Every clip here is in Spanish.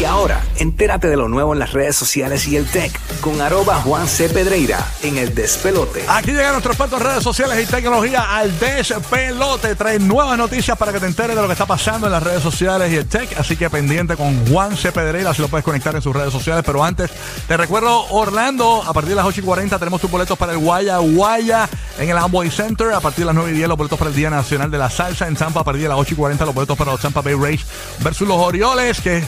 Y ahora, entérate de lo nuevo en las redes sociales y el tech con arroba Juan C. Pedreira en el despelote. Aquí llegan nuestros expertos en redes sociales y tecnología al despelote. Trae nuevas noticias para que te enteres de lo que está pasando en las redes sociales y el tech. Así que pendiente con Juan C. Pedreira, si lo puedes conectar en sus redes sociales. Pero antes, te recuerdo, Orlando, a partir de las 8 y 40 tenemos tus boletos para el Guaya Guaya en el Amway Center. A partir de las 9 y 10 los boletos para el Día Nacional de la Salsa en Tampa. A partir de las 8 y 40 los boletos para los Tampa Bay Rays versus los Orioles que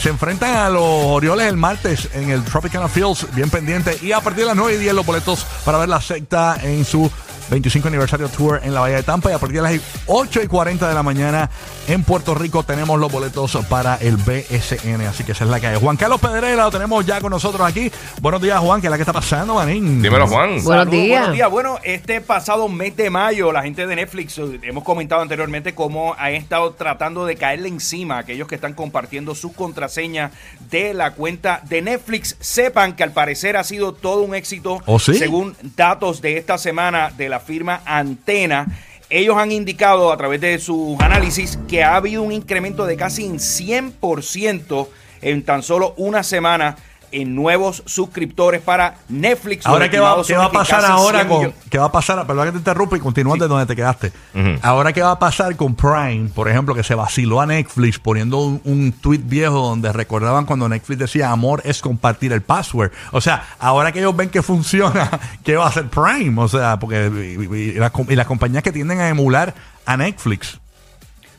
se enfrentan a los Orioles el martes en el Tropicana Fields, bien pendiente. Y a partir de las 9 y 10 los boletos para ver la secta en su 25 aniversario tour en la Bahía de Tampa. Y a partir de las 8 y 40 de la mañana en Puerto Rico tenemos los boletos para el BSN. Así que esa es la que hay. Juan Carlos Pedrera lo tenemos ya con nosotros aquí. Buenos días, Juan. ¿Qué es la que está pasando, manín? Dímelo, Juan. Buenos Saludos, días. Buenos días. Bueno, este pasado mes de mayo, la gente de Netflix, eh, hemos comentado anteriormente cómo han estado tratando de caerle encima a aquellos que están compartiendo sus contraseñas de la cuenta de Netflix. Sepan que al parecer ha sido todo un éxito, ¿Oh, sí? según datos de esta semana de la firma Antena. Ellos han indicado a través de sus análisis que ha habido un incremento de casi en 100% en tan solo una semana en nuevos suscriptores para Netflix. Ahora, ¿qué va, qué va a pasar ahora 100 con. ¿Qué va a pasar? Perdón que te interrumpa y continúa de donde te quedaste. Ahora, ¿qué va a pasar con Prime? Por ejemplo, que se vaciló a Netflix poniendo un, un tweet viejo donde recordaban cuando Netflix decía amor es compartir el password. O sea, ahora que ellos ven que funciona, ¿qué va a hacer Prime? O sea, porque. Y, y- y las, com- y las compañías que tienden a emular a Netflix.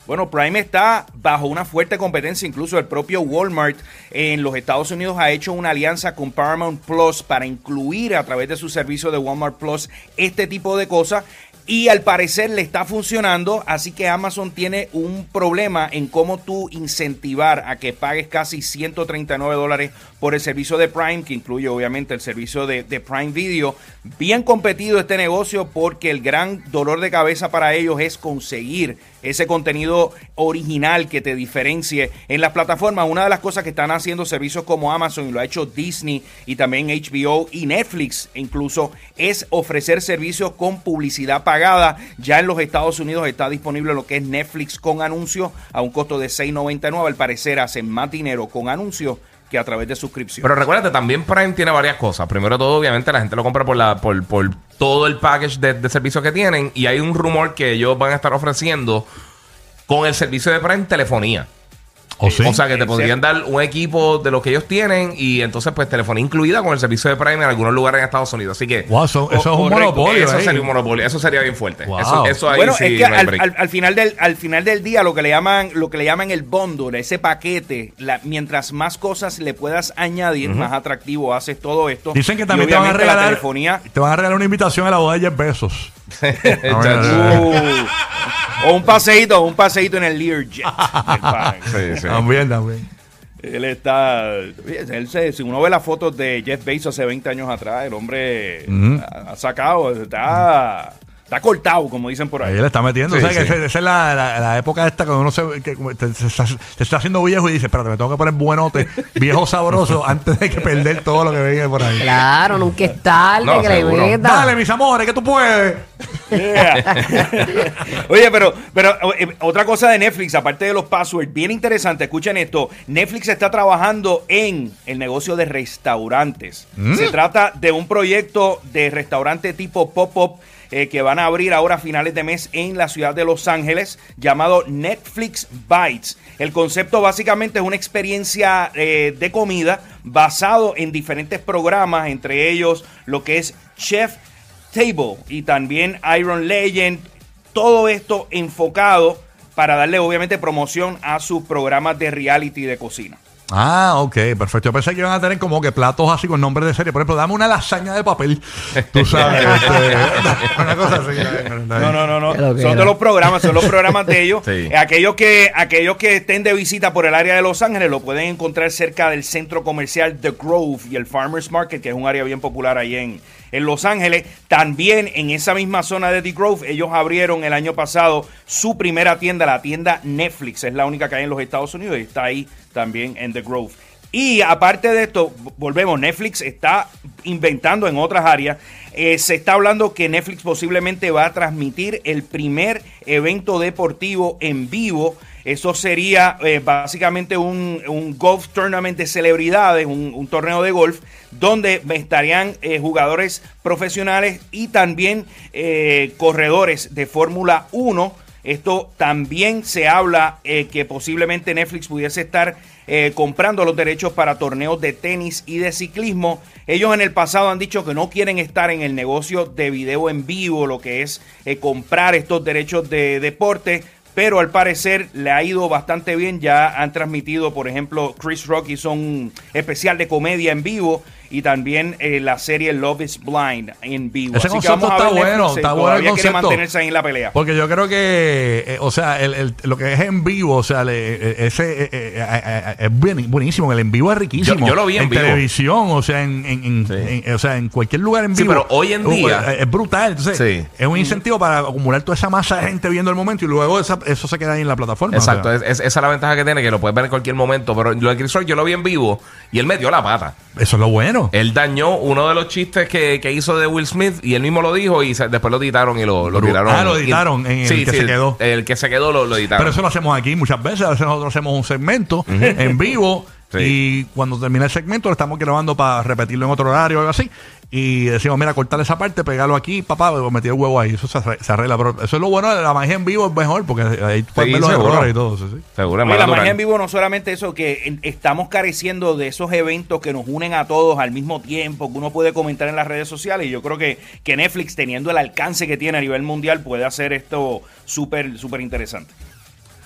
Bueno, Prime está bajo una fuerte competencia, incluso el propio Walmart en los Estados Unidos ha hecho una alianza con Paramount Plus para incluir a través de su servicio de Walmart Plus este tipo de cosas. Y al parecer le está funcionando, así que Amazon tiene un problema en cómo tú incentivar a que pagues casi 139 dólares por el servicio de Prime, que incluye obviamente el servicio de, Prime Video. Bien competido este negocio porque el gran dolor de cabeza para ellos es conseguir ese contenido original que te diferencie en las plataformas. Una de las cosas que están haciendo servicios como Amazon y lo ha hecho Disney y también HBO y Netflix incluso es ofrecer servicios con publicidad pagada. Ya en los Estados Unidos está disponible lo que es Netflix con anuncios a un costo de $6.99. Al parecer hacen más dinero con anuncios que a través de suscripción. Pero recuérdate, también Prime tiene varias cosas. Primero todo, obviamente, la gente lo compra por la por, por todo el package de, de servicios que tienen. Y hay un rumor que ellos van a estar ofreciendo con el servicio de Prime telefonía. ¿O sí? O sea, que te ¿En podrían dar un equipo de lo que ellos tienen y entonces, pues, telefonía incluida con el servicio de Prime en algunos lugares en Estados Unidos. Así que. Wow, eso, eso es un correcto. monopolio. Eso ahí. sería un monopolio. Eso sería bien fuerte. Wow. Eso, eso ahí bueno, sí es que no al, break. al- al final del, al final del día lo que le llaman, lo que le llaman el bundle, ese paquete, la- mientras más cosas le puedas añadir, más atractivo haces todo esto. Dicen que también te van a regalar. telefonía. Te van a regalar una invitación a la boda de Jeff Bezos. O un paseíto, un paseíto en el Learjet. pan. Sí, sí. También, también. Él está. Él se- si uno ve las fotos de Jeff Bezos hace 20 años atrás, el hombre ha, ha sacado, está, está cortado, como dicen por ahí. Ahí le está metiendo. Sí, o sea, que sí. esa esa es la, la- la época esta cuando uno se, que te- se, está, se está haciendo viejo y dice, espérate, me tengo que poner buenote, viejo sabroso, antes de que perder todo lo que venga por ahí. Claro, nunca es tarde No, que. Dale, mis amores, que tú puedes. Oye, pero, pero eh, otra cosa de Netflix, aparte de los passwords, bien interesante, escuchen esto. Netflix está trabajando en el negocio de restaurantes. Se trata de un proyecto de restaurante tipo pop-up eh, que van a abrir ahora a finales de mes en la ciudad de Los Ángeles, llamado Netflix Bites. El concepto básicamente es una experiencia eh, de comida basado en diferentes programas, entre ellos lo que es Chef Table y también Iron Legend. Todo esto enfocado para darle obviamente promoción a sus programas de reality de cocina. Ah, ok, perfecto. Yo pensé que iban a tener como que platos así con nombres de serie. Por ejemplo, dame una lasaña de papel. Tú sabes. este, una cosa así. No, no, no, no. Son era. de los programas, son los programas de ellos. Sí. Eh, Aquellos que, aquellos que estén de visita por el área de Los Ángeles lo pueden encontrar cerca del centro comercial The Grove y el Farmers Market, que es un área bien popular ahí en, en Los Ángeles. También en esa misma zona de The Grove, ellos abrieron el año pasado su primera tienda, la tienda Netflix. Es la única que hay en los Estados Unidos y está ahí también en The Grove. Y aparte de esto, volvemos, Netflix está inventando en otras áreas. Eh, se está hablando que Netflix posiblemente va a transmitir el primer evento deportivo en vivo. Eso sería eh, básicamente un, un golf tournament de celebridades, un, torneo de golf, donde estarían eh, jugadores profesionales y también eh, corredores de Fórmula 1. Esto también se habla que posiblemente Netflix pudiese estar comprando los derechos para torneos de tenis y de ciclismo. Ellos en el pasado han dicho que no quieren estar en el negocio de video en vivo, lo que es comprar estos derechos de deporte. Pero al parecer le ha ido bastante bien. Ya han transmitido, por ejemplo, Chris Rock hizo un especial de comedia en vivo y también eh, la serie Love is Blind en vivo. Ese Así que concepto vamos a está bueno, está bueno el quiere concepto. mantenerse ahí en la pelea. Porque yo creo que, eh, o sea, el, el- lo que es en vivo, o sea, le- eh, ese eh, eh, es bien- buenísimo. El en vivo es riquísimo. Yo- yo lo vi en vivo. televisión, o sea, en, en- en- Sí. en- o sea, en cualquier lugar en Sí, vivo. pero hoy en Uh, día- es brutal. Entonces, Sí. es un incentivo para acumular toda esa masa de gente viendo el momento y luego esa- eso se queda ahí en la plataforma. Exacto, o sea, es, es- esa es la ventaja que tiene, que lo puedes ver en cualquier momento. Pero lo de Chris Rock yo lo vi en vivo y él metió la pata. eso es lo bueno. Él dañó uno de los chistes que, que hizo de Will Smith y él mismo lo dijo y se- después lo editaron y lo, lo tiraron. ah, lo editaron en el que se quedó. El que se quedó lo, lo editaron. Pero eso lo hacemos aquí muchas veces. A veces nosotros hacemos un segmento en vivo Sí. y cuando termina el segmento lo estamos grabando para repetirlo en otro horario o algo así. Y decimos, mira, cortar esa parte, pegarlo aquí, papá, o meter el huevo ahí. Eso se, arre- se arregla. Pero eso es lo bueno, la magia en vivo es mejor porque ahí puedes ver los seguro. errores y todo. sí, sí. Seguro, Oye, la natural. magia en vivo no solamente eso, que estamos careciendo de esos eventos que nos unen a todos al mismo tiempo, que uno puede comentar en las redes sociales. Y yo creo que, que Netflix, teniendo el alcance que tiene a nivel mundial, puede hacer esto súper, súper interesante.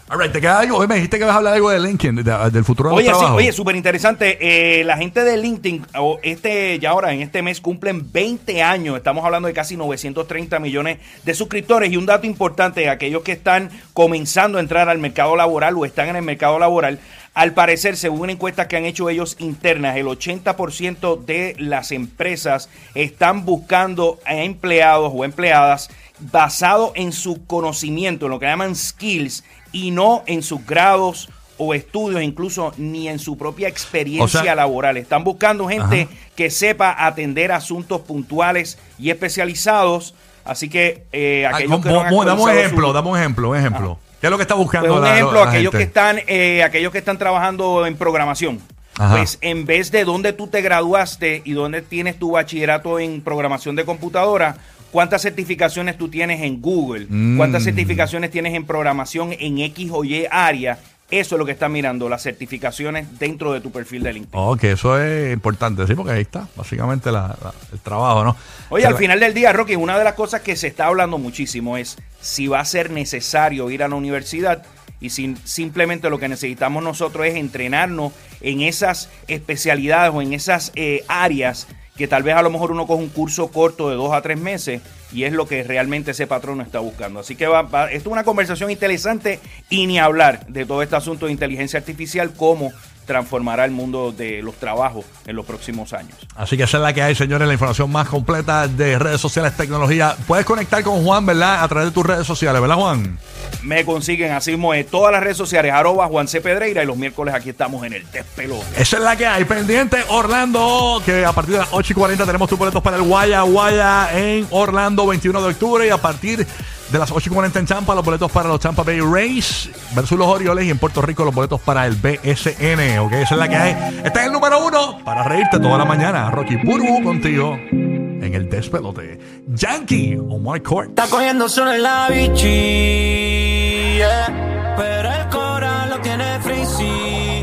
All right, ¿te queda algo? Hoy me dijiste que vas a hablar algo de LinkedIn, de- del futuro de Oye, los sí, trabajos. oye, súper interesante. Eh, la gente de LinkedIn, o este, ya ahora en este mes cumplen 20 años. Estamos hablando de casi 930 millones de suscriptores. Y un dato importante, aquellos que están comenzando a entrar al mercado laboral o están en el mercado laboral, al parecer, según una encuesta que han hecho ellos internas, el 80% de las empresas están buscando a empleados o empleadas basado en su conocimiento, en lo que llaman skills, y no en sus grados o estudios, incluso ni en su propia experiencia O sea- laboral. Están buscando gente Ajá. que sepa atender asuntos puntuales y especializados. Así que eh, Ah, aquellos que no han actualizado ejemplo, su- un ejemplo, un ejemplo. ¿Qué es lo que está buscando pues un la- ejemplo, la aquellos que están, eh, aquellos que están trabajando en programación. Ajá. Pues en vez de dónde tú te graduaste y dónde tienes tu bachillerato en programación de computadora, cuántas certificaciones tú tienes en Google, Mm. cuántas certificaciones tienes en programación en X o Y área. Eso es lo que están mirando, las certificaciones dentro de tu perfil de LinkedIn. Que eso es importante, sí, porque ahí está, básicamente la- la- el trabajo, ¿no? Oye, al final del día, Rocky, una de las cosas que se está hablando muchísimo es si va a ser necesario ir a la universidad y si simplemente lo que necesitamos nosotros es entrenarnos en esas especialidades o en esas eh, áreas que tal vez a lo mejor uno coge un curso corto de dos a tres meses y es lo que realmente ese patrón está buscando. Así que va, va- esto es una conversación interesante y ni hablar de todo este asunto de inteligencia artificial, cómo transformará el mundo de los trabajos en los próximos años. Así que esa es la que hay, señores, la información más completa de redes sociales, tecnología. Puedes conectar con Juan, ¿verdad? A través de tus redes sociales, ¿verdad, Juan? Me consiguen así mismo en todas las redes sociales, arroba Juan C. Pedreira, y los miércoles aquí estamos en el Despelote. Esa es la que hay. Pendiente, Orlando, que a partir de las 8 y 40 tenemos tus boletos para el Guaya Guaya en Orlando, 21 de octubre. Y a partir de las 8 y 40 en Champa, los boletos para los Champa Bay Rays versus los Orioles. Y en Puerto Rico, los boletos para el BSN. Ok, esa es la que hay. Este es el número uno para reírte toda la mañana. Rocky Burbu contigo. en el despelote. Yankee o My Court. Está cogiendo solo la yeah.